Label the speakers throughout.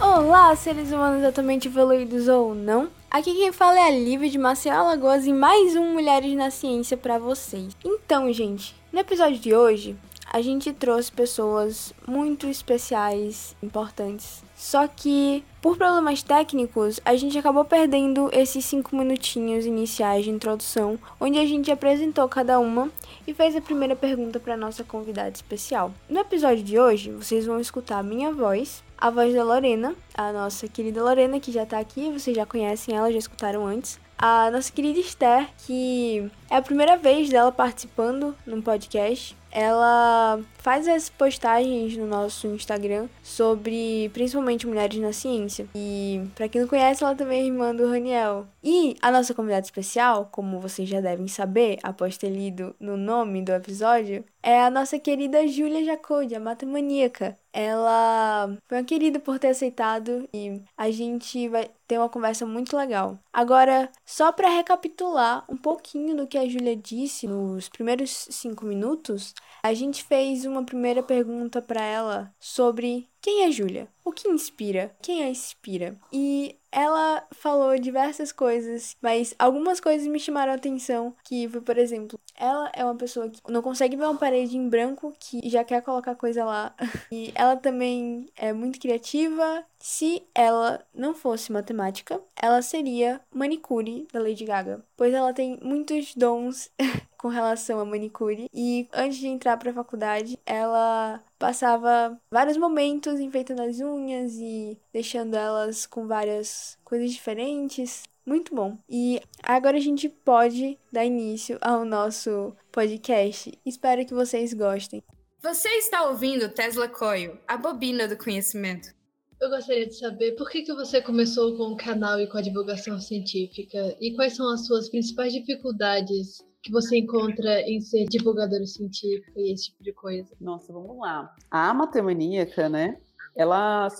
Speaker 1: Olá, seres humanos altamente evoluídos ou não. Aqui quem fala é a Lívia de Maceió Alagoas e mais um Mulheres na Ciência para vocês. Então, gente, no episódio de hoje, a gente trouxe pessoas muito especiais, importantes. Só que, por problemas técnicos, a gente acabou perdendo esses cinco minutinhos iniciais de introdução, onde a gente apresentou cada uma e fez a primeira pergunta para nossa convidada especial. No episódio de hoje, vocês vão escutar a minha voz a voz da Lorena, a nossa querida Lorena, que já tá aqui, vocês já conhecem ela, já escutaram antes. A nossa querida Esther, que é a primeira vez dela participando num podcast. Ela faz as postagens no nosso Instagram sobre principalmente mulheres na ciência. E para quem não conhece, ela também é irmã do Raniel. E a nossa convidada especial, como vocês já devem saber, após ter lido no nome do episódio, é a nossa querida Júlia Jacode, a matemaníaca. Ela foi uma querida por ter aceitado e a gente vai ter uma conversa muito legal. Agora, só para recapitular um pouquinho do que a Júlia disse nos primeiros cinco minutos, a gente fez uma primeira pergunta para ela sobre quem é Júlia, o que inspira, quem a inspira. E ela falou diversas coisas, mas algumas coisas me chamaram a atenção, que foi, por exemplo, ela é uma pessoa que não consegue ver uma parede em branco que já quer colocar coisa lá. E ela também é muito criativa. Se ela não fosse matemática, ela seria manicure da Lady Gaga, pois ela tem muitos dons com relação a manicure. E antes de entrar para a faculdade, ela passava vários momentos enfeitando as unhas e deixando elas com várias coisas diferentes. Muito bom. E agora a gente pode dar início ao nosso podcast. Espero que vocês gostem.
Speaker 2: Você está ouvindo Tesla Coil, a bobina do conhecimento.
Speaker 3: Eu gostaria de saber por que, que você começou com o canal e com a divulgação científica e quais são as suas principais dificuldades que você encontra em ser divulgador científico e esse tipo de coisa?
Speaker 4: Nossa, vamos lá. A matemaníaca, né? Ela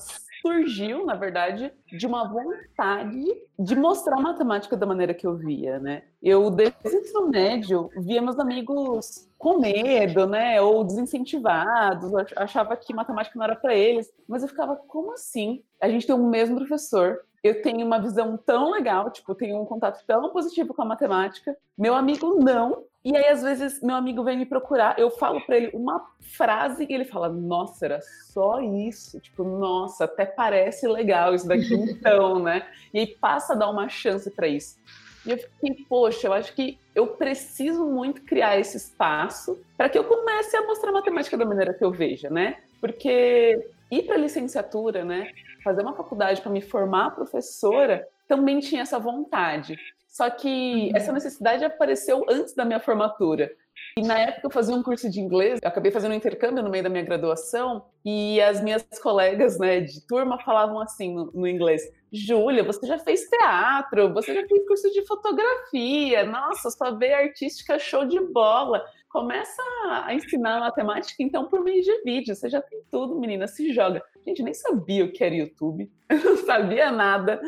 Speaker 4: surgiu, na verdade, de uma vontade de mostrar a matemática da maneira que eu via, né? Eu, desde o ensino médio, via meus amigos com medo, né? Ou desincentivados, achava que matemática não era para eles. Mas eu ficava, como assim? A gente tem o mesmo professor, eu tenho uma visão tão legal, tipo, tenho um contato tão positivo com a matemática. Meu amigo não. E aí, às vezes, meu amigo vem me procurar, eu falo para ele uma frase e ele fala: Nossa, era só isso. Tipo, nossa, até parece legal isso daqui, então, né? E aí passa a dar uma chance para isso. E eu fiquei, poxa, eu acho que eu preciso muito criar esse espaço para que eu comece a mostrar matemática da maneira que eu veja, né? Porque ir para licenciatura, né? fazer uma faculdade para me formar professora, também tinha essa vontade. Só que essa necessidade apareceu antes da minha formatura. E na época eu fazia um curso de inglês, eu acabei fazendo um intercâmbio no meio da minha graduação, e as minhas colegas né, de turma falavam assim no, no inglês: Júlia, você já fez teatro, você já fez curso de fotografia, nossa, sua veia artística show de bola. Começa a ensinar matemática, então, por meio de vídeo. Você já tem tudo, menina, se joga. Gente, nem sabia o que era YouTube, eu não sabia nada.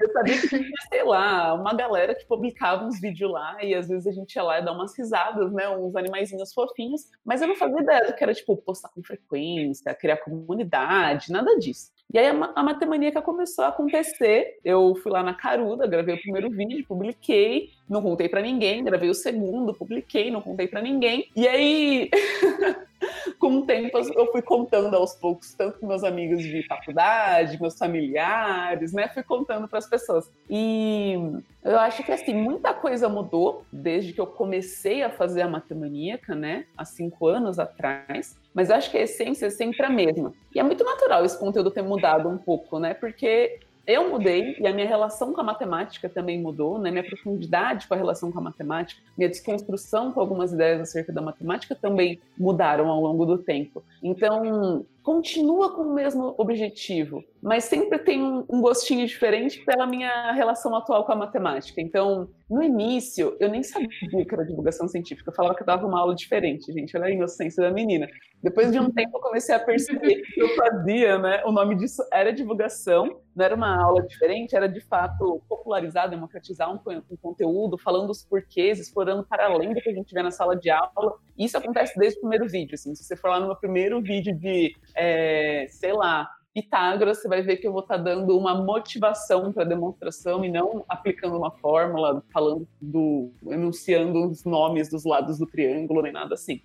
Speaker 4: Eu sabia que tinha, sei lá, uma galera que publicava uns vídeos lá e às vezes a gente ia lá e dar umas risadas, né? Uns animaizinhos fofinhos, mas eu não fazia ideia do que era, tipo, postar com frequência, criar comunidade, nada disso. E aí a, a matemaníaca começou a acontecer. Eu fui lá na Caruda, gravei o primeiro vídeo, publiquei, não contei para ninguém, gravei o segundo, publiquei, não contei para ninguém. E aí com o tempo eu fui contando aos poucos, tanto com meus amigos de faculdade, meus familiares, né? Fui contando para as pessoas. E eu acho que assim, muita coisa mudou desde que eu comecei a fazer a matemaníaca, né? Há cinco anos atrás. Mas acho que a essência é sempre a mesma. E é muito natural esse conteúdo ter mudado um pouco, né? Porque eu mudei e a minha relação com a matemática também mudou, né? Minha profundidade com a relação com a matemática, minha desconstrução com algumas ideias acerca da matemática também mudaram ao longo do tempo. Então, continua com o mesmo objetivo, mas sempre tem um, gostinho diferente pela minha relação atual com a matemática. Então, no início, eu nem sabia que era divulgação científica, eu falava que eu dava uma aula diferente, gente, olha a inocência da menina. Depois de um tempo, eu comecei a perceber que eu fazia, né? O nome disso era divulgação, não era uma aula diferente, era de fato popularizar, democratizar um, um conteúdo, falando os porquês, explorando para além do que a gente vê na sala de aula. Isso acontece desde o primeiro vídeo, assim, se você for lá no meu primeiro vídeo de, é, sei lá, Pitágoras, você vai ver que eu vou estar tá dando uma motivação para a demonstração e não aplicando uma fórmula, falando do, enunciando os nomes dos lados do triângulo, nem nada assim.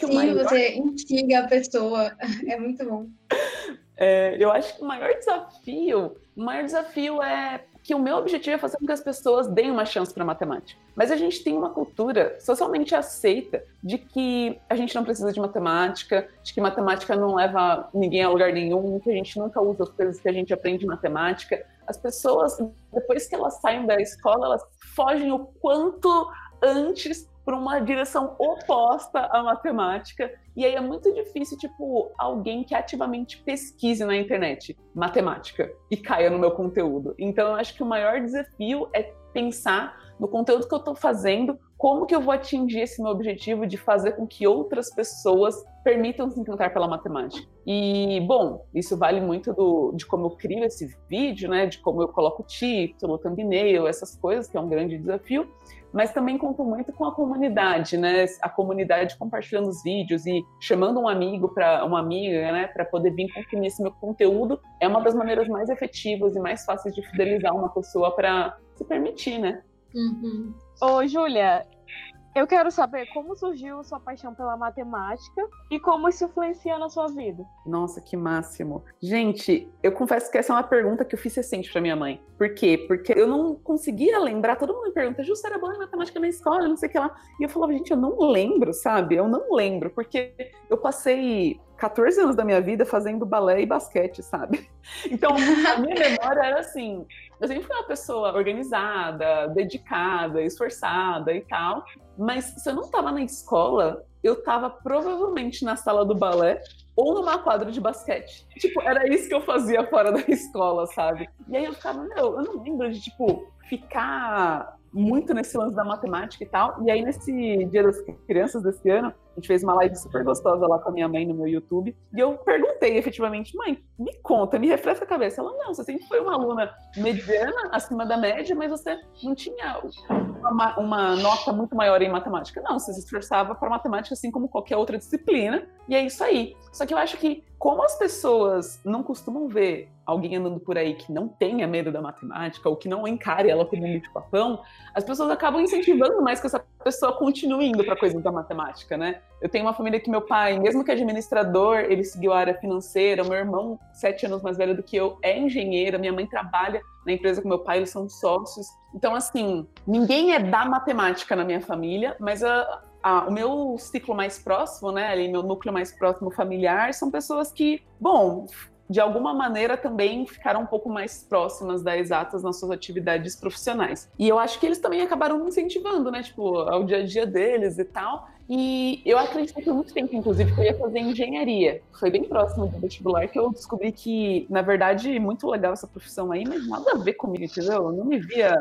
Speaker 2: Sim, maior... você instiga a pessoa, é muito bom.
Speaker 4: É, eu acho que o maior desafio, o maior desafio é que o meu objetivo é fazer com que as pessoas deem uma chance para matemática. Mas a gente tem uma cultura socialmente aceita de que a gente não precisa de matemática, de que matemática não leva ninguém a lugar nenhum, que a gente nunca usa as coisas que a gente aprende em matemática. As pessoas, depois que elas saem da escola, elas fogem o quanto antes para uma direção oposta à matemática. E aí é muito difícil, tipo, alguém que ativamente pesquise na internet matemática e caia no meu conteúdo. Então, eu acho que o maior desafio é pensar no conteúdo que eu estou fazendo, como que eu vou atingir esse meu objetivo de fazer com que outras pessoas permitam se encantar pela matemática. E, bom, isso vale muito do, de como eu crio esse vídeo, né, de como eu coloco o título, o thumbnail, essas coisas, que é um grande desafio, mas também conto muito com a comunidade, né, a comunidade compartilhando os vídeos e chamando um amigo para uma amiga, né, para poder vir consumir esse meu conteúdo, é uma das maneiras mais efetivas e mais fáceis de fidelizar uma pessoa para se permitir, né?
Speaker 1: Uhum. Ô, Júlia, eu quero saber como surgiu sua paixão pela matemática e como isso influencia na sua vida.
Speaker 4: Nossa, que máximo. Gente, eu confesso que essa é uma pergunta que eu fiz recente para minha mãe. Por quê? Porque eu não conseguia lembrar. Todo mundo me pergunta, Justa, era boa em matemática na escola, não sei o que lá. E eu falava, gente, eu não lembro, sabe? Eu não lembro, porque eu passei 14 anos da minha vida fazendo balé e basquete, sabe? Então, a minha memória era assim: eu sempre fui uma pessoa organizada, dedicada, esforçada e tal, mas se eu não estava na escola, eu estava provavelmente na sala do balé ou numa quadra de basquete. Tipo, era isso que eu fazia fora da escola, sabe? E aí eu ficava, meu, eu não lembro de, tipo, ficar muito nesse lance da matemática e tal. E aí, nesse Dia das Crianças desse ano, a gente fez uma live super gostosa lá com a minha mãe no meu YouTube. E eu perguntei efetivamente, mãe, me conta, me refresca a cabeça. Ela, não, você sempre foi uma aluna mediana, acima da média, mas você não tinha uma, uma nota muito maior em matemática. Não, você se esforçava para matemática assim como qualquer outra disciplina. E é isso aí. Só que eu acho que, como as pessoas não costumam ver alguém andando por aí que não tenha medo da matemática ou que não encare ela como um bicho-papão, as pessoas acabam incentivando mais que essa pessoa continue indo para coisas da matemática, né? Eu tenho uma família que meu pai, mesmo que administrador, ele seguiu a área financeira. Meu irmão, sete anos mais velho do que eu, é engenheiro. Minha mãe trabalha na empresa com meu pai, eles são sócios. Então, assim, ninguém é da matemática na minha família, mas a, a, o meu ciclo mais próximo, né, ali, meu núcleo mais próximo familiar, são pessoas que, bom, de alguma maneira também ficaram um pouco mais próximas das exatas nas suas atividades profissionais. E eu acho que eles também acabaram incentivando, né, tipo, ao dia a dia deles e tal. E eu acredito que muito tempo, inclusive, que eu ia fazer engenharia. Foi bem próximo do vestibular que eu descobri que, na verdade, muito legal essa profissão aí, mas nada a ver comigo, entendeu? Eu não me via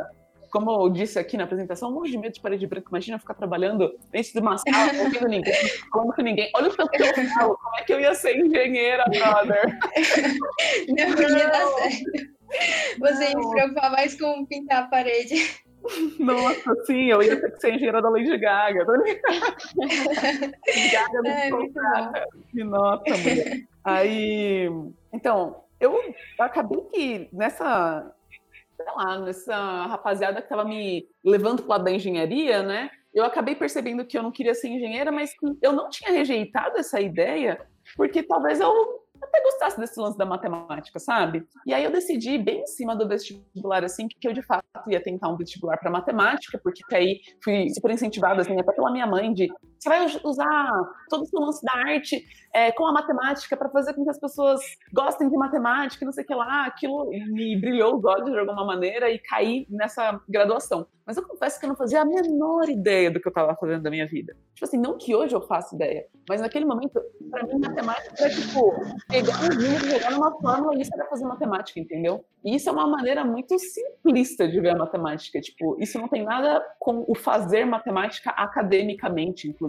Speaker 4: como eu disse aqui na apresentação, um monte de medo de parede branca. Imagina ficar trabalhando dentro de uma sala, não ouvindo ninguém, falando com ninguém. Olha o tanto que eu falo, como é que eu ia ser engenheira, brother?
Speaker 2: Não ia dar certo. Você ia se preocupar mais com pintar a parede.
Speaker 4: Nossa, sim, eu ia ter que ser engenheira da Lady Gaga. Gaga me é, Que nota, mulher. Aí, então, eu acabei que nessa, sei lá, nessa rapaziada que tava me levando pro lado da engenharia, né? Eu acabei percebendo que eu não queria ser engenheira, mas eu não tinha rejeitado essa ideia, porque talvez eu até gostasse desse lance da matemática, sabe? E aí eu decidi, bem em cima do vestibular, assim, que eu de fato ia tentar um vestibular para matemática, porque aí fui super incentivada, assim, até pela minha mãe, de você vai usar todo o lance da arte é, com a matemática para fazer com que as pessoas gostem de matemática, não sei o que lá. Aquilo me brilhou os olhos de alguma maneira e caí nessa graduação. Mas eu confesso que eu não fazia a menor ideia do que eu estava fazendo da minha vida. Tipo assim, não que hoje eu faça ideia, mas naquele momento, para mim, matemática era tipo pegar um número, jogar numa fórmula e isso era fazer matemática, entendeu? E isso é uma maneira muito simplista de ver a matemática. Tipo, isso não tem nada com o fazer matemática academicamente, inclusive.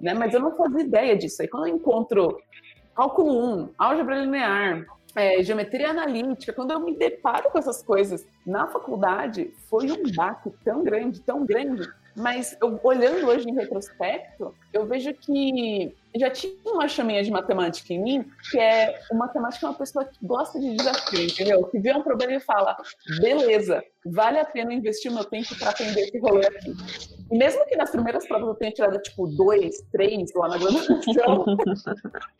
Speaker 4: Né? Mas eu não fazia ideia disso. Aí quando eu encontro cálculo 1, álgebra linear, é, geometria analítica, quando eu me deparo com essas coisas na faculdade, foi um baque tão grande, tão grande. Mas eu, olhando hoje em retrospecto, eu vejo que já tinha uma chaminha de matemática em mim, que é o matemático é uma pessoa que gosta de desafio, entendeu? Que vê um problema e fala, beleza, vale a pena investir meu tempo para aprender esse rolê aqui. E mesmo que nas primeiras provas eu tenha tirado, tipo, dois, três lá na graduação,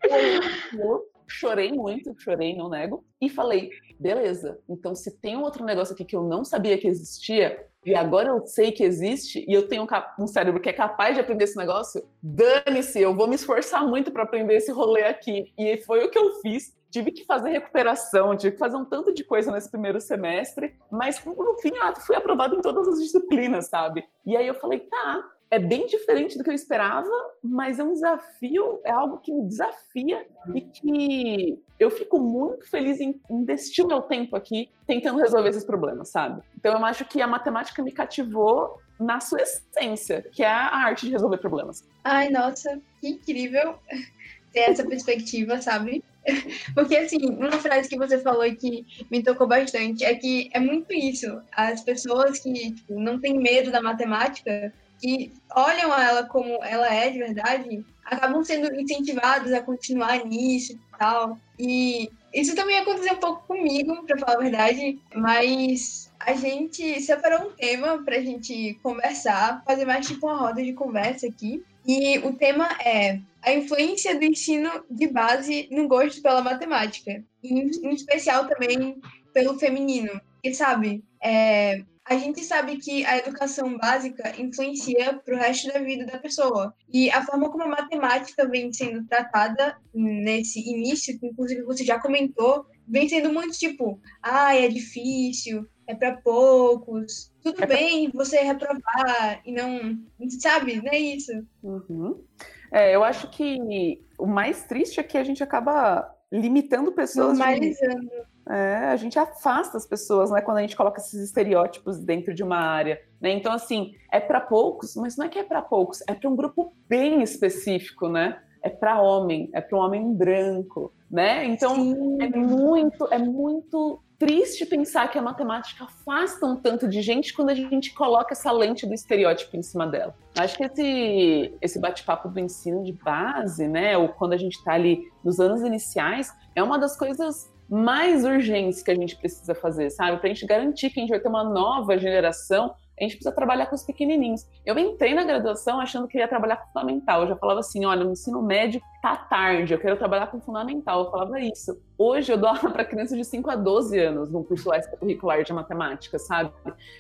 Speaker 4: eu chorei muito, chorei, não nego, e falei, beleza, então se tem um outro negócio aqui que eu não sabia que existia, e agora eu sei que existe e eu tenho um cérebro que é capaz de aprender esse negócio, dane-se, eu vou me esforçar muito para aprender esse rolê aqui. E foi o que eu fiz. Tive que fazer recuperação, tive que fazer um tanto de coisa nesse primeiro semestre, mas no fim, ah, fui aprovado em todas as disciplinas, sabe? E aí eu falei, tá, é bem diferente do que eu esperava, mas é um desafio, é algo que me desafia e que eu fico muito feliz em investir o meu tempo aqui tentando resolver esses problemas, sabe? Então eu acho que a matemática me cativou na sua essência, que é a arte de resolver problemas.
Speaker 2: Ai, nossa, que incrível ter essa perspectiva, sabe? Porque, assim, uma frase que você falou que me tocou bastante é que é muito isso. As pessoas que tipo, não têm medo da matemática que olham ela como ela é de verdade, acabam sendo incentivados a continuar nisso e tal. E isso também aconteceu um pouco comigo, para falar a verdade, mas a gente separou um tema para a gente conversar, fazer mais tipo uma roda de conversa aqui. E o tema é a influência do ensino de base no gosto pela matemática, em, especial também pelo feminino. E sabe, é, a gente sabe que a educação básica influencia para o resto da vida da pessoa. E a forma como a matemática vem sendo tratada nesse início, que inclusive você já comentou, vem sendo muito tipo, ah, é difícil, é para poucos, tudo é bem você reprovar e não, sabe, não é isso.
Speaker 4: Uhum. É, eu acho que o mais triste é que a gente acaba limitando pessoas.
Speaker 2: Normalizando. De
Speaker 4: é, a gente afasta as pessoas, né, quando a gente coloca esses estereótipos dentro de uma área, né? Então assim, é para poucos, mas não é que é para poucos, é para um grupo bem específico, né? É para homem, é para um homem branco, né? Então Sim. é muito, é muito triste pensar que a matemática afasta um tanto de gente quando a gente coloca essa lente do estereótipo em cima dela. Acho que esse, esse bate-papo do ensino de base, né, ou quando a gente está ali nos anos iniciais, é uma das coisas mais urgentes que a gente precisa fazer, sabe? Para a gente garantir que a gente vai ter uma nova geração a gente precisa trabalhar com os pequenininhos. Eu entrei na graduação achando que ia trabalhar com fundamental. Eu já falava assim: olha, no ensino médio tá tarde, eu quero trabalhar com fundamental. Eu falava isso. Hoje eu dou aula para crianças de 5 a 12 anos no curso extracurricular de matemática, sabe?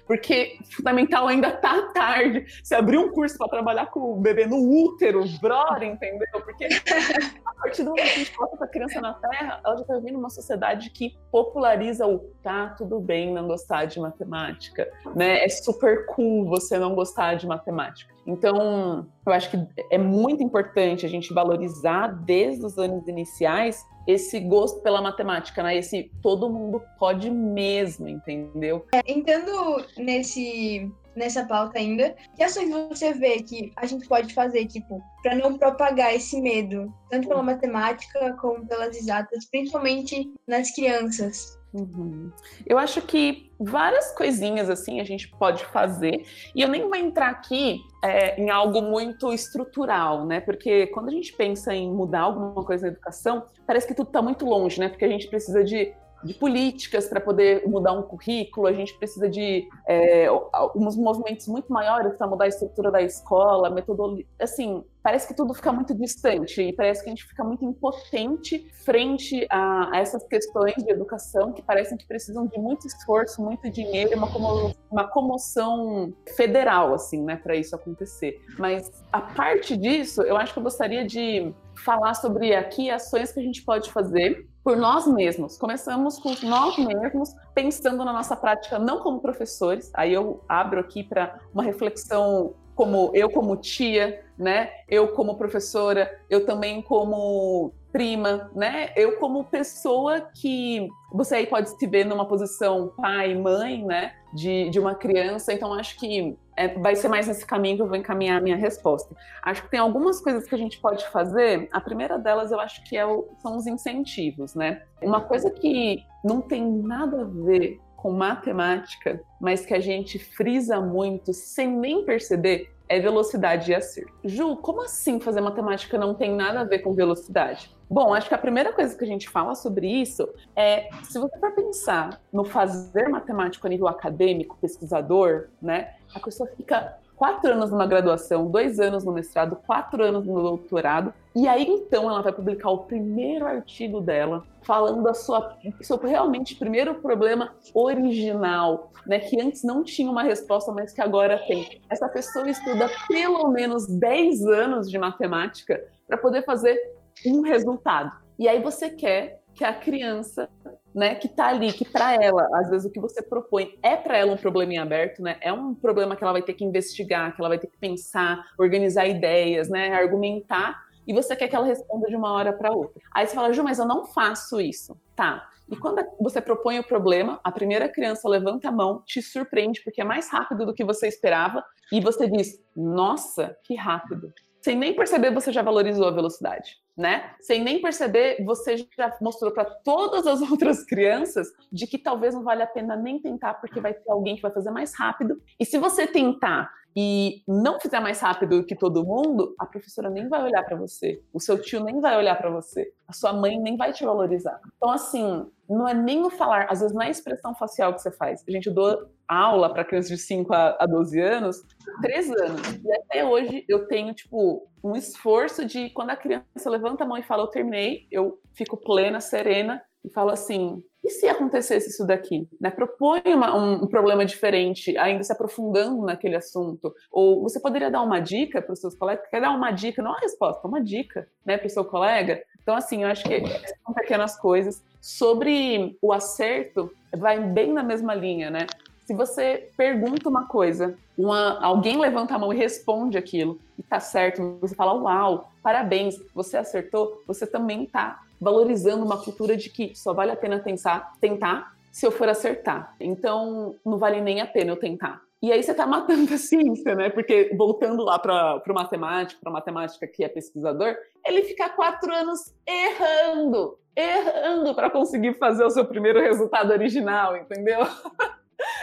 Speaker 4: Porque fundamental ainda tá tarde. Se abrir um curso para trabalhar com o bebê no útero, brother, entendeu? Porque a partir do momento que a gente coloca a criança na Terra, ela já tá vivendo uma sociedade que populariza o tá tudo bem não gostar de matemática, né? É super cool você não gostar de matemática. Então, eu acho que é muito importante a gente valorizar desde os anos iniciais esse gosto pela matemática, né? Esse todo mundo pode mesmo, entendeu?
Speaker 2: É, entrando nesse nessa pauta ainda, que ações você vê que a gente pode fazer, tipo, para não propagar esse medo, tanto pela matemática como pelas exatas, principalmente nas crianças?
Speaker 4: Uhum. Eu acho que várias coisinhas assim a gente pode fazer, e eu nem vou entrar aqui é, em algo muito estrutural, né? Porque quando a gente pensa em mudar alguma coisa na educação, parece que tudo está muito longe, né? Porque a gente precisa de de políticas para poder mudar um currículo, a gente precisa de é, uns movimentos muito maiores para mudar a estrutura da escola, metodologia. Assim, parece que tudo fica muito distante e parece que a gente fica muito impotente frente a, a essas questões de educação que parecem que precisam de muito esforço, muito dinheiro, uma, como, uma comoção federal, assim, né, para isso acontecer. Mas a parte disso, eu acho que eu gostaria de falar sobre aqui ações que a gente pode fazer por nós mesmos. Começamos com nós mesmos, pensando na nossa prática não como professores. Aí eu abro aqui para uma reflexão como eu como tia, né? Eu como professora, eu também como prima, né? Eu como pessoa que você aí pode se ver numa posição pai, mãe, né? De, de uma criança. Então acho que é, vai ser mais nesse caminho que eu vou encaminhar a minha resposta. Acho que tem algumas coisas que a gente pode fazer. A primeira delas eu acho que é o, são os incentivos, né? Uma coisa que não tem nada a ver com matemática, mas que a gente frisa muito sem nem perceber, é velocidade e acerto. Ju, como assim fazer matemática não tem nada a ver com velocidade? Bom, acho que a primeira coisa que a gente fala sobre isso é, se você for pensar no fazer matemático a nível acadêmico, pesquisador, né, a pessoa fica quatro anos numa graduação, dois anos no mestrado, quatro anos no doutorado, e aí então ela vai publicar o primeiro artigo dela falando da sua sobre realmente primeiro problema original, né, que antes não tinha uma resposta, mas que agora tem. Essa pessoa estuda pelo menos 10 anos de matemática para poder fazer um resultado. E aí você quer que a criança né, que está ali, que para ela, às vezes o que você propõe é para ela um problema em aberto, né? É um problema que ela vai ter que investigar, que ela vai ter que pensar, organizar ideias, né, argumentar, e você quer que ela responda de uma hora para outra. Aí você fala, Ju, mas eu não faço isso. Tá. E quando você propõe o problema, a primeira criança levanta a mão, te surpreende porque é mais rápido do que você esperava, e você diz: "Nossa, que rápido". Sem nem perceber, você já valorizou a velocidade né? Sem nem perceber, você já mostrou para todas as outras crianças de que talvez não vale a pena nem tentar, porque vai ter alguém que vai fazer mais rápido. E se você tentar e não fizer mais rápido que todo mundo, a professora nem vai olhar para você, o seu tio nem vai olhar para você, a sua mãe nem vai te valorizar. Então, assim, não é nem o falar, às vezes não é a expressão facial que você faz. A gente dou aula para crianças de 5 a, 12 anos, 3 anos. E até hoje eu tenho, tipo, um esforço de quando a criança levanta a mão e fala, eu terminei, eu fico plena, serena e falo assim: e se acontecesse isso daqui? Né? Propõe uma, um, problema diferente, ainda se aprofundando naquele assunto. Ou você poderia dar uma dica para os seus colegas? Quer dar uma dica, não uma resposta, uma dica né, para o seu colega? Então, assim, eu acho que são pequenas coisas. Sobre o acerto, vai bem na mesma linha, né? Se você pergunta uma coisa, uma, alguém levanta a mão e responde aquilo, e tá certo, você fala, uau, parabéns, você acertou, você também tá valorizando uma cultura de que só vale a pena pensar, tentar se eu for acertar. Então, não vale nem a pena eu tentar. E aí você está matando a ciência, né? Porque voltando lá para o matemático, para matemática que é pesquisador, ele fica quatro anos errando, errando para conseguir fazer o seu primeiro resultado original, entendeu?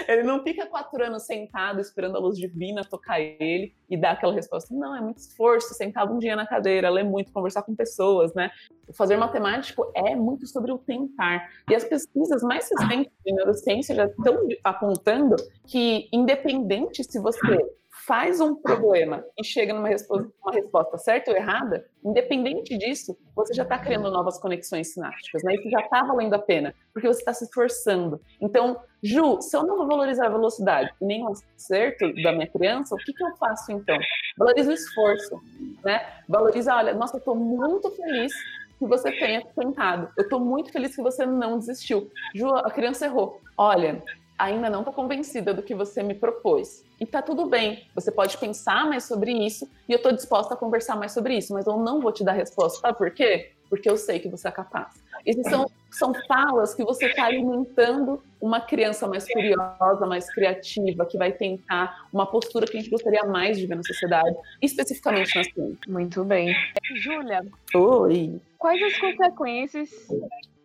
Speaker 4: Ele não fica quatro anos sentado esperando a luz divina tocar ele e dar aquela resposta. Não, é muito esforço, sentado um dia na cadeira, ler muito, conversar com pessoas, né? Fazer matemático é muito sobre o tentar. E as pesquisas mais recentes de neurociência já estão apontando que, independente se você faz um problema e chega numa resposta, uma resposta certa ou errada, independente disso, você já está criando novas conexões sinápticas, né? Isso já está valendo a pena, porque você está se esforçando. Então, Ju, se eu não vou valorizar a velocidade nem o acerto da minha criança, o que, que eu faço então? Valoriza o esforço, né? Valoriza, olha, nossa, eu estou muito feliz que você tenha tentado. Eu estou muito feliz que você não desistiu. Ju, a criança errou. Olha, ainda não estou convencida do que você me propôs. E tá tudo bem, você pode pensar mais sobre isso e eu estou disposta a conversar mais sobre isso, mas eu não vou te dar resposta. Sabe por quê? Porque eu sei que você é capaz. Essas são, são falas que você está alimentando uma criança mais curiosa, mais criativa, que vai tentar uma postura que a gente gostaria mais de ver na sociedade, especificamente na ciência.
Speaker 1: Muito bem.
Speaker 5: Júlia.
Speaker 4: Oi.
Speaker 5: Quais as consequências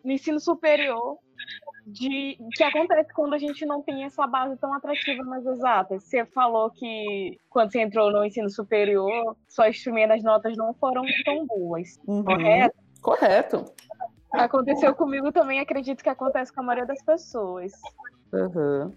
Speaker 5: no ensino superior de que acontece quando a gente não tem essa base tão atrativa nas exatas. Você falou que quando você entrou no ensino superior, suas primeiras notas não foram tão boas, uhum. correto?
Speaker 4: Correto.
Speaker 5: Aconteceu comigo também, acredito que acontece com a maioria das pessoas.
Speaker 4: Uhum.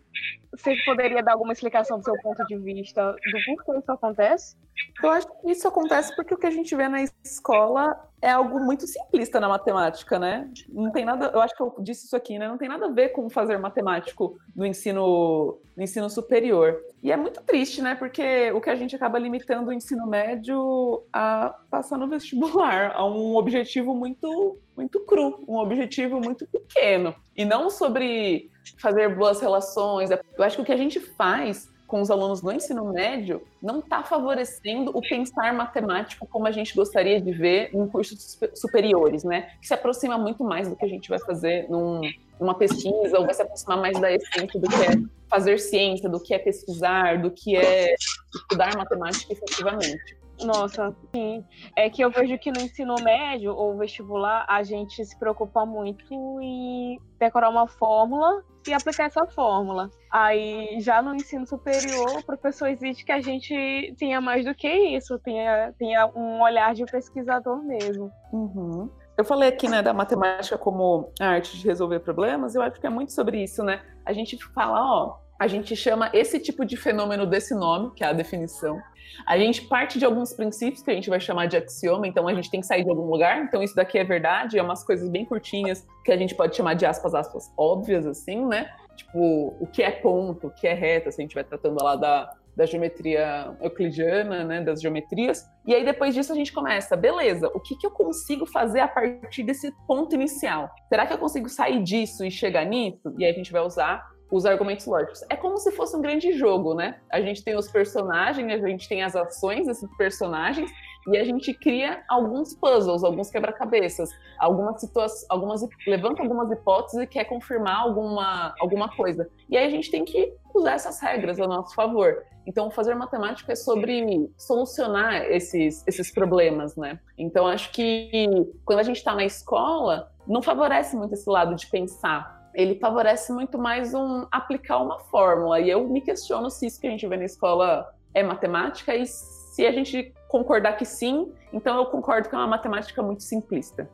Speaker 5: Você poderia dar alguma explicação do seu ponto de vista do porquê isso acontece?
Speaker 4: Eu acho que isso acontece porque o que a gente vê na escola é algo muito simplista na matemática, né? Não tem nada, eu acho que eu disse isso aqui, né? Não tem nada a ver com fazer matemático no ensino, no ensino superior. E é muito triste, né? Porque o que a gente acaba limitando o ensino médio a passar no vestibular, a um objetivo muito, muito cru, um objetivo muito pequeno. E não sobre fazer boas relações. Eu acho que o que a gente faz com os alunos no ensino médio não está favorecendo o pensar matemático como a gente gostaria de ver em cursos superiores, né? Que se aproxima muito mais do que a gente vai fazer num, numa pesquisa, ou vai se aproximar mais da essência do que é fazer ciência, do que é pesquisar, do que é estudar matemática efetivamente.
Speaker 5: Nossa, sim. É que eu vejo que no ensino médio ou vestibular a gente se preocupa muito em decorar uma fórmula e aplicar essa fórmula. Aí já no ensino superior, o professor exige que a gente tenha mais do que isso, tenha, tenha um olhar de pesquisador mesmo.
Speaker 4: Uhum. Eu falei aqui, né, da matemática como a arte de resolver problemas, eu acho que é muito sobre isso, né? A gente fala, ó, a gente chama esse tipo de fenômeno desse nome, que é a definição. A gente parte de alguns princípios que a gente vai chamar de axioma, então a gente tem que sair de algum lugar. Então isso daqui é verdade, é umas coisas bem curtinhas que a gente pode chamar de aspas, aspas óbvias, assim, né? Tipo, o que é ponto, o que é reta, se a gente vai tratando lá da, da geometria euclidiana, né, das geometrias. E aí depois disso a gente começa, beleza, o que, que eu consigo fazer a partir desse ponto inicial? Será que eu consigo sair disso e chegar nisso? E aí a gente vai usar os argumentos lógicos. É como se fosse um grande jogo, né? A gente tem os personagens, a gente tem as ações desses personagens e a gente cria alguns puzzles, alguns quebra-cabeças, algumas situações, algumas levanta algumas hipóteses e quer confirmar alguma alguma coisa. E aí a gente tem que usar essas regras a nosso favor. Então, fazer matemática é sobre solucionar esses, esses problemas, né? Então, acho que quando a gente está na escola, não favorece muito esse lado de pensar ele favorece muito mais um aplicar uma fórmula. E eu me questiono se isso que a gente vê na escola é matemática e se a gente concordar que sim, então eu concordo que é uma matemática muito simplista.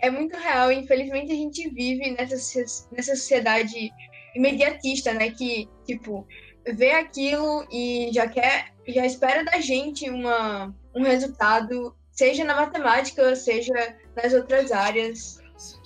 Speaker 2: É muito real. Infelizmente a gente vive nessa, nessa sociedade imediatista, né? Que, tipo, vê aquilo e já quer, já espera da gente uma, um resultado, seja na matemática, seja nas outras áreas.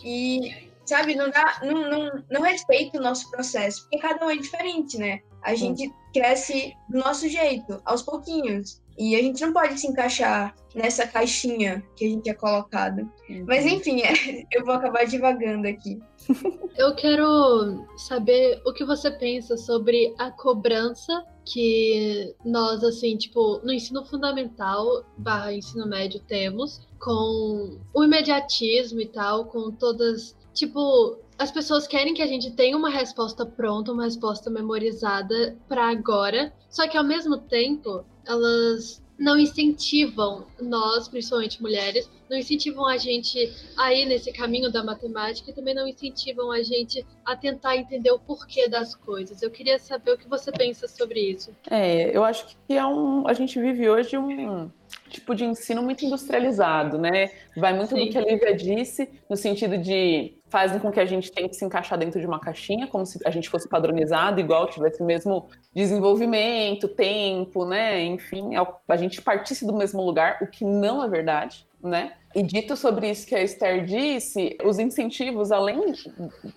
Speaker 2: E sabe, não dá, não, não, não respeita o nosso processo, porque cada um é diferente, né? A gente cresce do nosso jeito, aos pouquinhos. E a gente não pode se encaixar nessa caixinha que a gente é colocado. Uhum. Mas enfim, é, eu vou acabar divagando aqui.
Speaker 3: Eu quero saber o que você pensa sobre a cobrança que nós, assim, tipo, no ensino fundamental barra ensino médio temos, com o imediatismo e tal, com todas Tipo, as pessoas querem que a gente tenha uma resposta pronta, uma resposta memorizada para agora, só que ao mesmo tempo, elas não incentivam nós, principalmente mulheres, não incentivam a gente a ir nesse caminho da matemática e também não incentivam a gente a tentar entender o porquê das coisas. Eu queria saber o que você pensa sobre isso.
Speaker 4: É, eu acho que é um, a gente vive hoje um tipo de ensino muito industrializado, né? Vai muito Sim. do que a Lívia disse, no sentido de fazem com que a gente tenha que se encaixar dentro de uma caixinha, como se a gente fosse padronizado, igual tivesse o mesmo desenvolvimento, tempo, né? Enfim, a gente partisse do mesmo lugar, o que não é verdade, né? E dito sobre isso que a Esther disse, os incentivos, além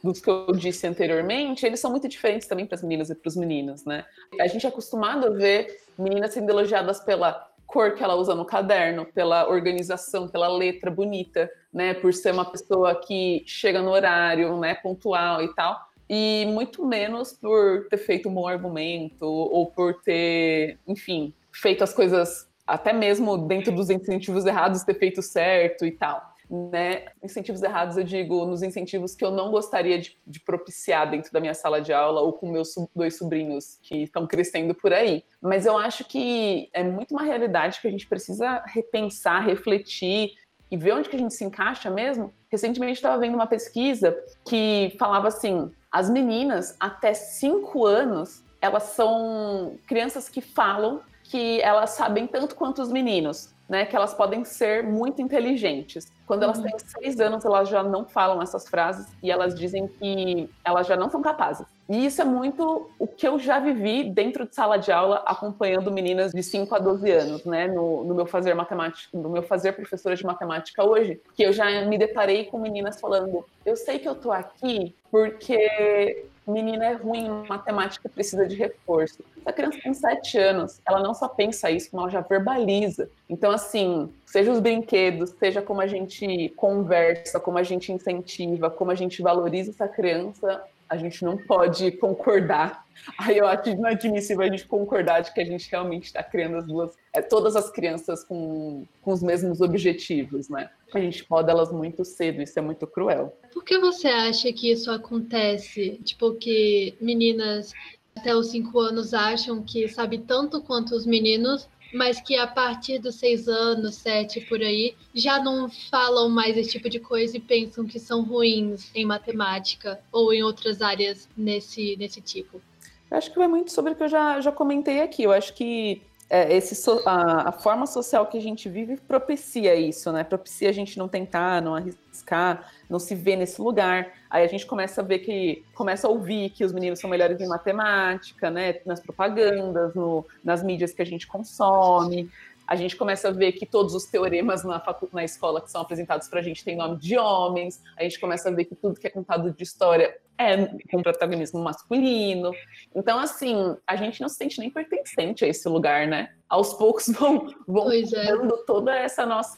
Speaker 4: dos que eu disse anteriormente, eles são muito diferentes também para as meninas e para os meninos, né? A gente é acostumado a ver meninas sendo elogiadas pela cor que ela usa no caderno, pela organização, pela letra bonita, né, por ser uma pessoa que chega no horário, né, pontual e tal, e muito menos por ter feito um bom argumento ou por ter, enfim, feito as coisas até mesmo dentro dos incentivos errados ter feito certo e tal né? Incentivos errados, eu digo, nos incentivos que eu não gostaria de, de propiciar dentro da minha sala de aula ou com meus dois sobrinhos que estão crescendo por aí. Mas eu acho que é muito uma realidade que a gente precisa repensar, refletir e ver onde que a gente se encaixa mesmo. Recentemente estava vendo uma pesquisa que falava assim: as meninas até cinco anos elas são crianças que falam que elas sabem tanto quanto os meninos né, que elas podem ser muito inteligentes. Quando elas uhum. têm seis anos, elas já não falam essas frases e elas dizem que elas já não são capazes. E isso é muito o que eu já vivi dentro de sala de aula, acompanhando meninas de 5 a 12 anos, né? No, no meu fazer matemática, no meu fazer professora de matemática hoje, que eu já me deparei com meninas falando: eu sei que eu tô aqui porque menina é ruim em matemática precisa de reforço. A criança tem sete anos, ela não só pensa isso, mas ela já verbaliza. Então, assim, seja os brinquedos, seja como a gente conversa, como a gente incentiva, como a gente valoriza essa criança, a gente não pode concordar. Aí eu acho inadmissível a gente concordar de que a gente realmente está criando as duas, é, todas as crianças com, com os mesmos objetivos, né? A gente poda elas muito cedo, isso é muito cruel.
Speaker 3: Por que você acha que isso acontece? Tipo, que meninas até os cinco anos acham que sabe tanto quanto os meninos, mas que a partir dos seis anos, sete por aí, já não falam mais esse tipo de coisa e pensam que são ruins em matemática ou em outras áreas nesse, nesse tipo.
Speaker 4: Eu acho que vai muito sobre o que eu já, já comentei aqui. Eu acho que é, esse so, a, a, forma social que a gente vive propicia isso, né? Propicia a gente não tentar, não arriscar, não se ver nesse lugar. Aí a gente começa a ver que, começa a ouvir que os meninos são melhores em matemática, né? Nas propagandas, no, nas mídias que a gente consome. A gente começa a ver que todos os teoremas na, na escola que são apresentados para a gente têm nome de homens. A gente começa a ver que tudo que é contado de história é com protagonismo masculino. Então, assim, a gente não se sente nem pertencente a esse lugar, né? Aos poucos vão, vão é. dando toda essa nossa,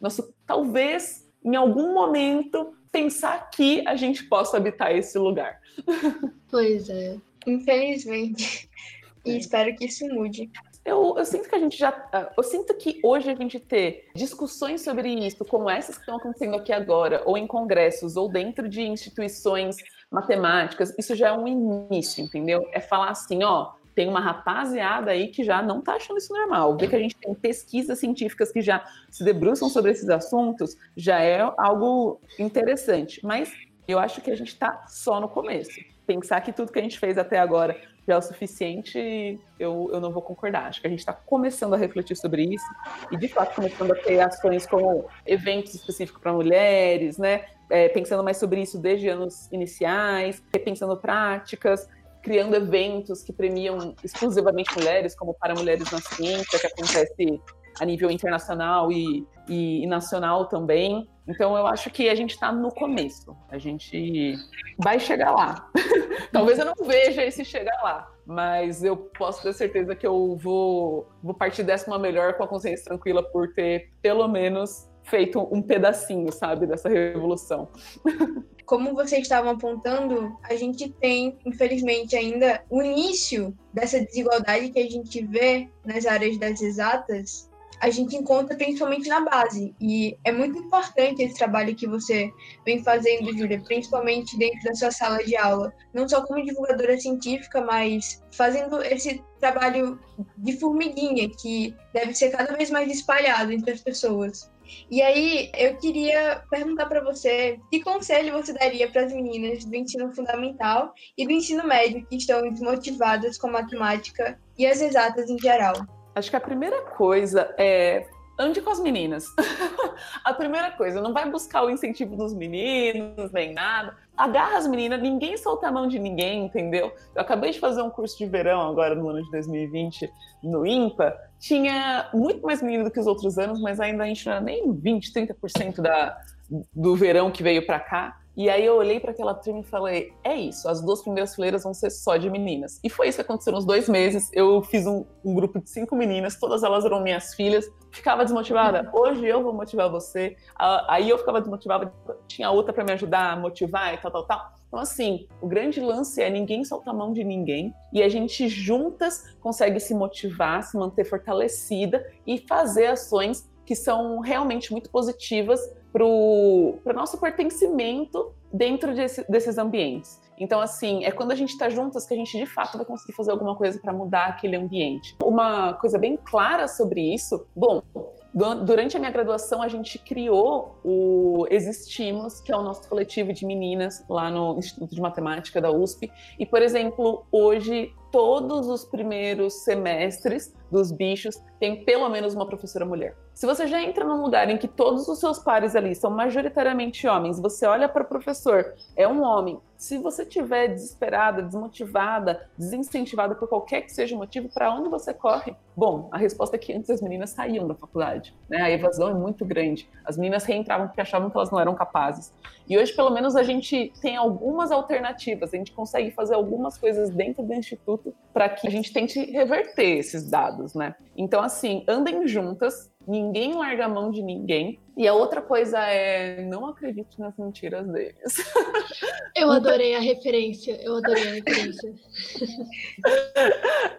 Speaker 4: nosso, talvez, em algum momento, pensar que a gente possa habitar esse lugar.
Speaker 3: Pois é.
Speaker 2: Infelizmente. E é. espero que isso mude.
Speaker 4: Eu, eu, sinto que a gente já. Ah, eu sinto que hoje a gente ter discussões sobre isso, como essas que estão acontecendo aqui agora, ou em congressos, ou dentro de instituições matemáticas, isso já é um início, entendeu? É falar assim, ó, tem uma rapaziada aí que já não está achando isso normal. Ver que a gente tem pesquisas científicas que já se debruçam sobre esses assuntos já é algo interessante. Mas eu acho que a gente está só no começo. Pensar que tudo que a gente fez até agora já é o suficiente, eu, eu não vou concordar. Acho que a gente está começando a refletir sobre isso e, de fato, começando a ter ações como eventos específicos para mulheres, né? É, pensando mais sobre isso desde anos iniciais, repensando práticas, criando eventos que premiam exclusivamente mulheres, como para Mulheres na Ciência, que acontece a nível internacional e, e, e nacional também. Então eu acho que a gente está no começo. A gente vai chegar lá. Talvez eu não veja esse chegar lá, mas eu posso ter certeza que eu vou, vou partir décima melhor com a consciência tranquila por ter pelo menos feito um pedacinho, sabe, dessa revolução.
Speaker 2: Como vocês estavam apontando, a gente tem, infelizmente, ainda o início dessa desigualdade que a gente vê nas áreas das exatas a gente encontra principalmente na base. E é muito importante esse trabalho que você vem fazendo, Júlia, principalmente dentro da sua sala de aula. Não só como divulgadora científica, mas fazendo esse trabalho de formiguinha, que deve ser cada vez mais espalhado entre as pessoas. E aí, eu queria perguntar para você que conselho você daria para as meninas do ensino fundamental e do ensino médio que estão desmotivadas com matemática e as exatas em geral?
Speaker 4: Acho que a primeira coisa é ande com as meninas. a primeira coisa, não vai buscar o incentivo dos meninos, nem nada. Agarra as meninas, ninguém solta a mão de ninguém, entendeu? Eu acabei de fazer um curso de verão agora no ano de 2020 no IMPA. Tinha muito mais menino do que os outros anos, mas ainda a gente não era nem 20, 30% da, do verão que veio para cá. E aí eu olhei para aquela turma e falei: é isso, as duas primeiras fileiras vão ser só de meninas. E foi isso que aconteceu nos dois meses. Eu fiz um, um grupo de cinco meninas, todas elas eram minhas filhas. Ficava desmotivada. Hoje eu vou motivar você. Aí eu ficava desmotivada, tinha outra para me ajudar a motivar e tal, tal, tal. Então, assim, o grande lance é ninguém solta a mão de ninguém e a gente juntas consegue se motivar, se manter fortalecida e fazer ações que são realmente muito positivas para o nosso pertencimento dentro desse, desses ambientes. Então, assim, é quando a gente está juntas que a gente de fato vai conseguir fazer alguma coisa para mudar aquele ambiente. Uma coisa bem clara sobre isso, bom, Durante a minha graduação, a gente criou o Existimos, que é o nosso coletivo de meninas lá no Instituto de Matemática da USP. E, por exemplo, hoje, todos os primeiros semestres, dos bichos, tem pelo menos uma professora mulher. Se você já entra num lugar em que todos os seus pares ali são majoritariamente homens, você olha para o professor, é um homem. Se você tiver desesperada, desmotivada, desincentivada por qualquer que seja o motivo, para onde você corre? Bom, a resposta é que antes as meninas saíam da faculdade. Né? A evasão é muito grande. As meninas reentravam porque achavam que elas não eram capazes. E hoje, pelo menos, a gente tem algumas alternativas, a gente consegue fazer algumas coisas dentro do instituto para que a gente tente reverter esses dados, né? Então, assim, andem juntas, ninguém larga a mão de ninguém. E a outra coisa é não acredite nas mentiras deles.
Speaker 3: Eu adorei a referência, eu adorei a referência.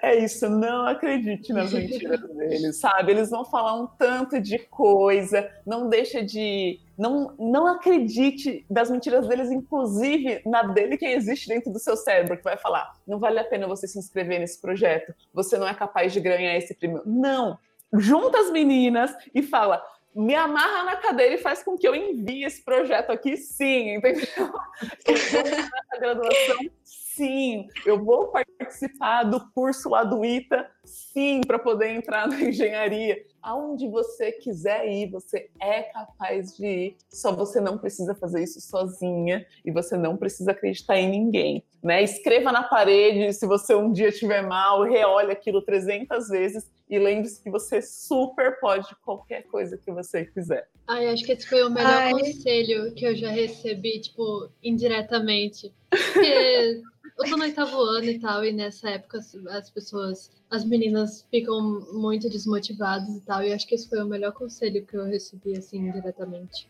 Speaker 4: É isso, não acredite nas mentiras deles, sabe? Eles vão falar um tanto de coisa, não deixa de não, não acredite das mentiras deles, inclusive na dele que existe dentro do seu cérebro, que vai falar: não vale a pena você se inscrever nesse projeto, você não é capaz de ganhar esse prêmio. Não! Junta as meninas e fala: me amarra na cadeira e faz com que eu envie esse projeto aqui, sim, entendeu? Eu graduação, sim. Eu vou participar do curso lá do ITA, sim, para poder entrar na engenharia aonde você quiser ir, você é capaz de ir, só você não precisa fazer isso sozinha e você não precisa acreditar em ninguém. Né? Escreva na parede se você um dia estiver mal, reolhe aquilo 300 vezes e lembre-se que você super pode qualquer coisa que você quiser.
Speaker 3: Ai, acho que esse foi o melhor Ai. conselho que eu já recebi, tipo, indiretamente. Porque eu tô no oitavo ano e tal, e nessa época as pessoas as meninas ficam muito desmotivadas e tal. E acho que esse foi o melhor conselho que eu recebi, assim, diretamente.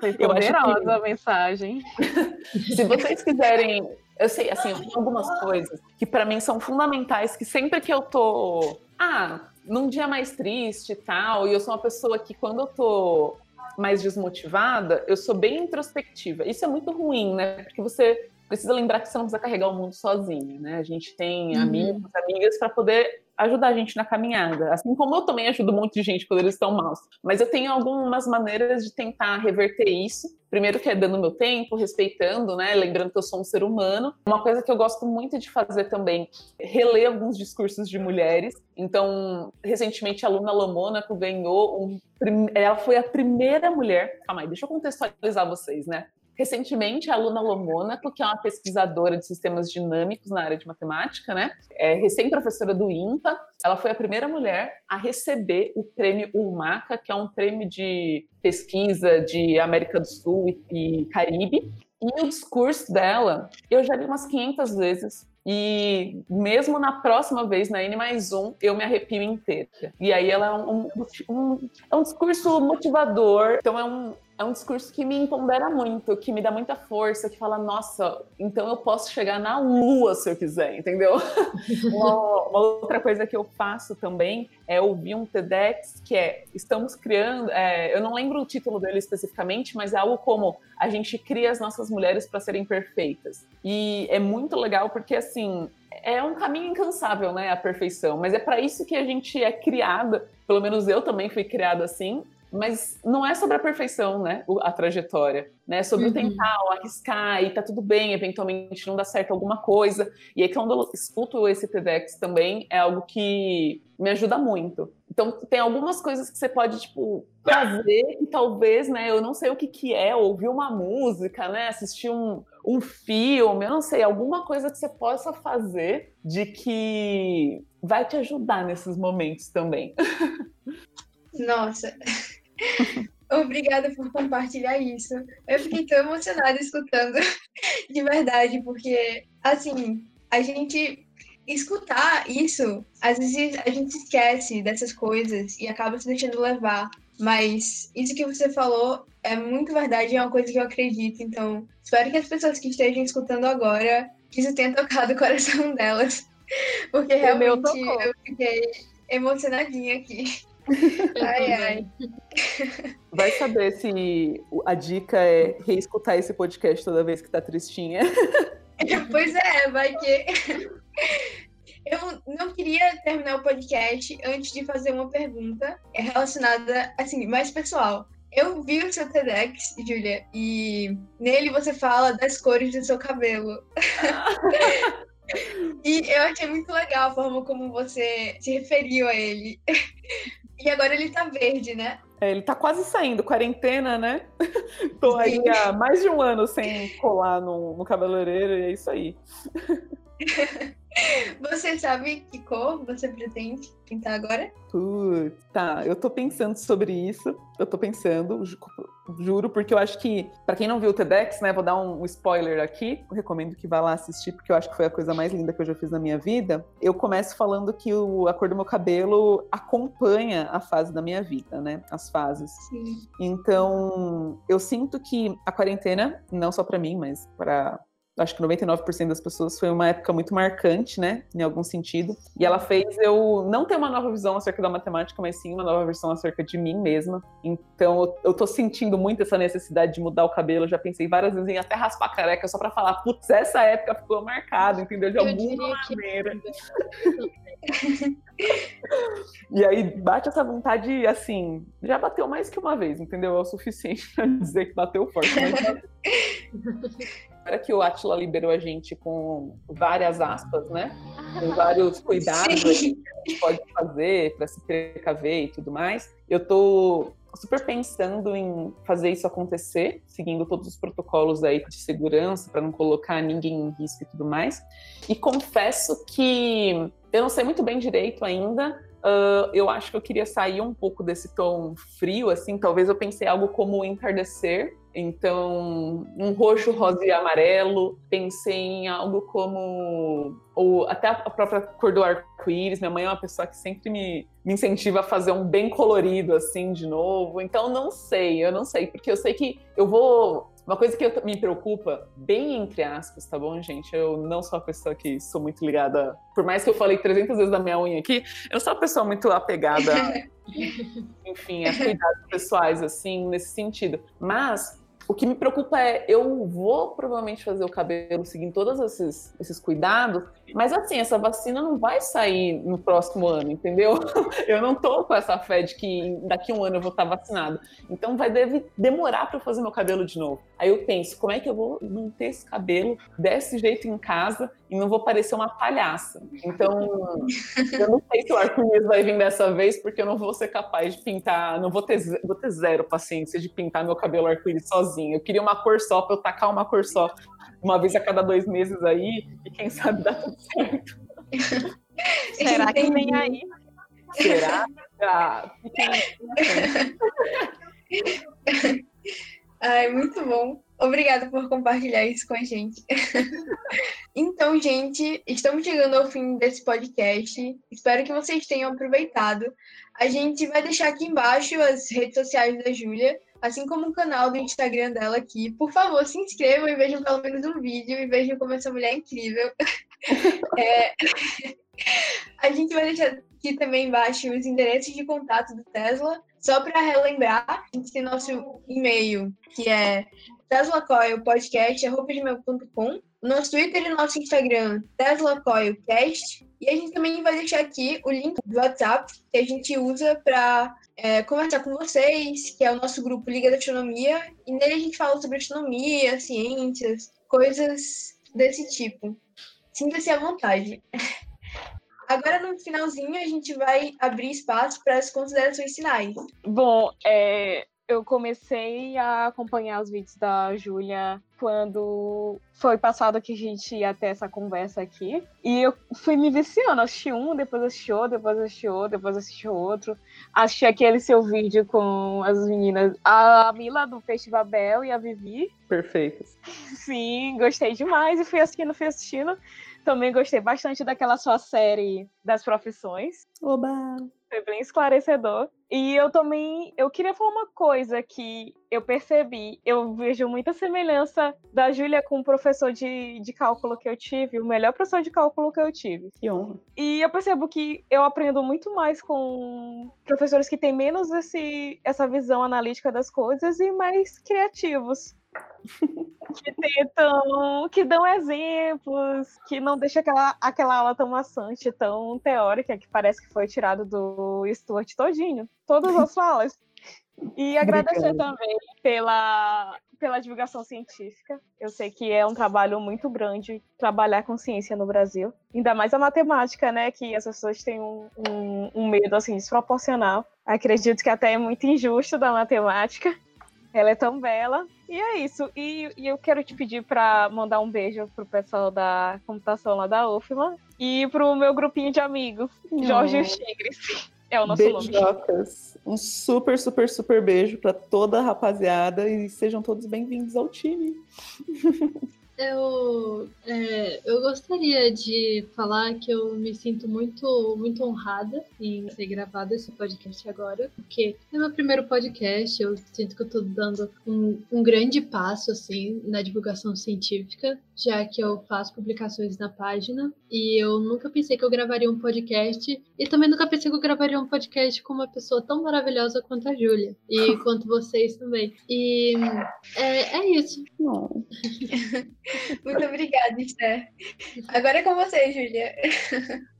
Speaker 5: Foi poderosa que... a mensagem.
Speaker 4: Se vocês quiserem. Eu sei, assim, algumas coisas que para mim são fundamentais, que sempre que eu tô. Ah, num dia mais triste e tal, e eu sou uma pessoa que quando eu tô mais desmotivada, eu sou bem introspectiva. Isso é muito ruim, né? Porque você precisa lembrar que você não precisa carregar o mundo sozinha, né? A gente tem uhum. amigos, amigas para poder ajudar a gente na caminhada. Assim como eu também ajudo um monte de gente quando eles estão maus. Mas eu tenho algumas maneiras de tentar reverter isso. Primeiro que é dando meu tempo, respeitando, né? Lembrando que eu sou um ser humano. Uma coisa que eu gosto muito de fazer também, reler alguns discursos de mulheres. Então, recentemente a Luna Lomônaco ganhou um... Ela foi a primeira mulher... Calma aí, deixa eu contextualizar vocês, né? Recentemente, a Luna Lomônaco, que é uma pesquisadora de sistemas dinâmicos na área de matemática, né? É recém-professora do INPA, ela foi a primeira mulher a receber o prêmio UMACA, que é um prêmio de pesquisa de América do Sul e Caribe. E o discurso dela, eu já li umas 500 vezes, e mesmo na próxima vez, na N mais um, eu me arrepio inteira. E aí ela é um, um, é um discurso motivador, então é um, é um discurso que me empodera muito, que me dá muita força, que fala, nossa, então eu posso chegar na lua se eu quiser, entendeu? uma, uma, outra coisa que eu faço também é ouvir um TEDx que é, estamos criando, é, eu não lembro o título dele especificamente, mas é algo como, a gente cria as nossas mulheres para serem perfeitas. E é muito legal porque, assim, é um caminho incansável, né, a perfeição, mas é para isso que a gente é criada, pelo menos eu também fui criada assim, mas não é sobre a perfeição, né? A trajetória, né? É sobre uhum. o tentar, o arriscar e tá tudo bem, eventualmente não dá certo alguma coisa. E aí, quando eu escuto esse TEDx também, é algo que me ajuda muito. Então, tem algumas coisas que você pode, tipo, fazer e talvez, né? Eu não sei o que que é, ouvir uma música, né? Assistir um, um filme, eu não sei, alguma coisa que você possa fazer de que vai te ajudar nesses momentos também.
Speaker 2: Nossa, Obrigada por compartilhar isso. Eu fiquei tão emocionada escutando, de verdade, porque, assim, a gente escutar isso, às vezes a gente esquece dessas coisas e acaba se deixando levar. Mas isso que você falou é muito verdade, é uma coisa que eu acredito. Então, espero que as pessoas que estejam escutando agora, que isso tenha tocado o coração delas. Porque realmente eu fiquei emocionadinha aqui. Ai, ai.
Speaker 4: Vai saber se a dica é reescutar esse podcast toda vez que tá tristinha.
Speaker 2: Pois é, vai que. Eu não queria terminar o podcast antes de fazer uma pergunta relacionada, assim, mais pessoal. Eu vi o seu TEDx, Julia, e nele você fala das cores do seu cabelo. E eu achei muito legal a forma como você se referiu a ele. E agora ele tá verde, né?
Speaker 4: É, ele tá quase saindo, quarentena, né? Tô aí há mais de um ano sem colar no, no cabeleireiro e é isso aí.
Speaker 2: Você sabe que cor você pretende pintar agora?
Speaker 4: Tá, eu tô pensando sobre isso. Eu tô pensando, ju- juro, porque eu acho que, pra quem não viu o TEDx, né, vou dar um spoiler aqui. Eu recomendo que vá lá assistir, porque eu acho que foi a coisa mais linda que eu já fiz na minha vida. Eu começo falando que o, a cor do meu cabelo acompanha a fase da minha vida, né? As fases.
Speaker 2: Sim.
Speaker 4: Então, eu sinto que a quarentena, não só pra mim, mas para acho que 99% das pessoas foi uma época muito marcante, né, em algum sentido. E ela fez eu não ter uma nova visão acerca da matemática, mas sim uma nova versão acerca de mim mesma. Então, eu, tô sentindo muito essa necessidade de mudar o cabelo. Eu já pensei várias vezes em até raspar a careca só pra falar, putz, essa época ficou marcada, entendeu? De
Speaker 3: Eu
Speaker 4: alguma
Speaker 3: diria que
Speaker 4: maneira. E aí bate essa vontade, assim, já bateu mais que uma vez, entendeu? É o suficiente pra dizer que bateu forte. Mas... Agora que o Atila liberou a gente com várias aspas, né? Com vários cuidados que a gente pode fazer para se precaver e tudo mais. Eu tô super pensando em fazer isso acontecer, seguindo todos os protocolos aí de segurança para não colocar ninguém em risco e tudo mais. E confesso que eu não sei muito bem direito ainda. Ah, eu acho que eu queria sair um pouco desse tom frio, assim. Talvez eu pensei algo como entardecer. Então, um roxo, rosa e amarelo. Pensei em algo como. Ou até a própria cor do arco-íris. Minha mãe é uma pessoa que sempre me, me incentiva a fazer um bem colorido, assim, de novo. Então, não sei, eu não sei. Porque eu sei que eu vou. Uma coisa que eu- me preocupa, bem entre aspas, tá bom, gente? Eu não sou uma pessoa que sou muito ligada. Por mais que eu falei 300 vezes da minha unha aqui, eu sou uma pessoa muito apegada, enfim, a cuidados pessoais, assim, nesse sentido. Mas o que me preocupa é, eu vou provavelmente fazer o cabelo seguindo todos esses, esses cuidados, mas assim, essa vacina não vai sair no próximo ano, entendeu? Eu não tô com essa fé de que daqui a um ano eu vou estar vacinado. Então vai deve demorar para eu fazer meu cabelo de novo. Aí eu penso, como é que eu vou manter esse cabelo desse jeito em casa e não vou parecer uma palhaça? Então, eu não sei se o arco-íris vai vir dessa vez, porque eu não vou ser capaz de pintar, não vou ter, vou ter zero paciência de pintar meu cabelo arco-íris sozinho. Eu queria uma cor só para eu tacar uma cor só uma vez a cada dois meses aí, e quem sabe dá tudo certo.
Speaker 5: Será que vem aí?
Speaker 4: Será? Ah,
Speaker 2: Ai, muito bom. Obrigada por compartilhar isso com a gente. então, gente, estamos chegando ao fim desse podcast. Espero que vocês tenham aproveitado. A gente vai deixar aqui embaixo as redes sociais da Júlia, assim como o canal do Instagram dela aqui. Por favor, se inscrevam e vejam pelo menos um vídeo e vejam como essa mulher é incrível. É, A gente vai deixar aqui também embaixo os endereços de contato do Tesla. Só para relembrar, a gente tem nosso e-mail, que é teslacoilpodcast.com, nosso Twitter e nosso Instagram, teslacoilcast, e a gente também vai deixar aqui o link do WhatsApp que a gente usa para conversar com vocês, que é o nosso grupo Liga da Astronomia, e nele a gente fala sobre astronomia, ciências, coisas desse tipo. Sinta-se à vontade. Agora, no finalzinho, a gente vai abrir espaço para as considerações finais.
Speaker 5: Bom, é, eu comecei a acompanhar os vídeos da Júlia quando foi passado que a gente ia ter essa conversa aqui. E eu fui me viciando, assisti um, depois assisti outro, depois assisti outro, depois assisti outro. Assisti aquele seu vídeo com as meninas, a Mila do Festival Bel e a Vivi.
Speaker 4: Perfeitos.
Speaker 5: Sim, gostei demais e fui assistindo, fui assistindo. Também gostei bastante daquela sua série das profissões.
Speaker 4: Oba!
Speaker 5: Foi bem esclarecedor. E eu também, eu queria falar uma coisa que eu percebi. Eu vejo muita semelhança da Júlia com o professor de, de cálculo que eu tive, o melhor professor de cálculo que eu tive.
Speaker 4: Que honra.
Speaker 5: E eu percebo que eu aprendo muito mais com professores que têm menos esse, essa visão analítica das coisas e mais criativos. Que tentam, que dão exemplos, que não deixa aquela, aquela aula tão maçante, tão teórica, que parece que foi tirado do Stuart todinho. Todas as falas. E agradecer também pela, pela divulgação científica. Eu sei que é um trabalho muito grande trabalhar com ciência no Brasil. Ainda mais a matemática, né? Que as pessoas têm um, um, um medo assim desproporcional. Acredito que até é muito injusto da matemática. Ela é tão bela. E é isso. E, e eu quero te pedir para mandar um beijo pro pessoal da computação lá da UFMA e pro meu grupinho de amigos, Jorge e os Tigres. É o nosso
Speaker 4: Beijocas.
Speaker 5: nome.
Speaker 4: Um super, super, super beijo para toda a rapaziada e sejam todos bem-vindos ao time.
Speaker 3: Eu, é, eu gostaria de falar que eu me sinto muito, muito honrada em ser gravado esse podcast agora, porque é meu primeiro podcast, eu sinto que eu estou dando um, um grande passo assim na divulgação científica, já que eu faço publicações na página, e eu nunca pensei que eu gravaria um podcast, e também nunca pensei que eu gravaria um podcast com uma pessoa tão maravilhosa quanto a Júlia, e quanto vocês também. E é, é isso.
Speaker 4: Não.
Speaker 2: Muito obrigada, Esther. Agora é com você, Júlia.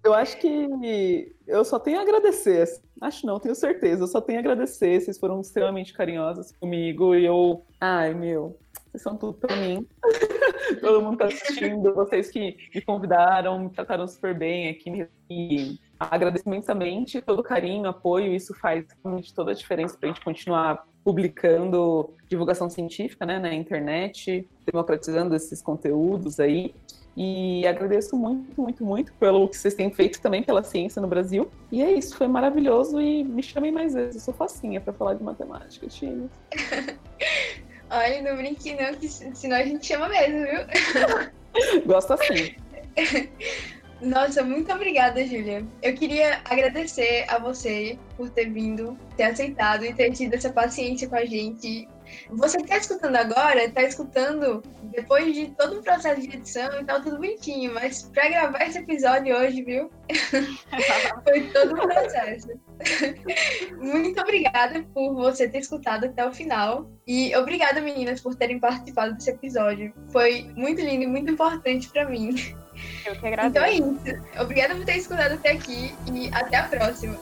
Speaker 4: Eu acho que eu só tenho a agradecer. Acho não, tenho certeza. Eu só tenho a agradecer. Vocês foram extremamente carinhosas comigo e eu. Ai, meu. Vocês são tudo pra mim. Todo mundo tá assistindo. Vocês que me convidaram, me trataram super bem aqui. E agradeço imensamente todo carinho, apoio. Isso faz realmente toda a diferença pra gente continuar publicando divulgação científica né, na internet, democratizando esses conteúdos aí. E agradeço muito, muito, muito pelo que vocês têm feito também pela ciência no Brasil. E é isso, foi maravilhoso e me chamem mais vezes. Eu sou facinha para falar de matemática, time.
Speaker 2: Olha, não brinque não, que senão a gente chama mesmo, viu?
Speaker 4: Gosto assim.
Speaker 2: Nossa, muito obrigada, Júlia. Eu queria agradecer a você por ter vindo, ter aceitado e ter tido essa paciência com a gente. Você que está escutando agora, está escutando depois de todo um processo de edição e tal, tudo bonitinho, mas para gravar esse episódio hoje, viu? Foi todo um processo. Muito obrigada por você ter escutado até o final. E obrigada, meninas, por terem participado desse episódio. Foi muito lindo e muito importante para mim.
Speaker 5: Eu que agradeço.
Speaker 2: Então é isso. Obrigada por ter escutado até aqui e até a próxima.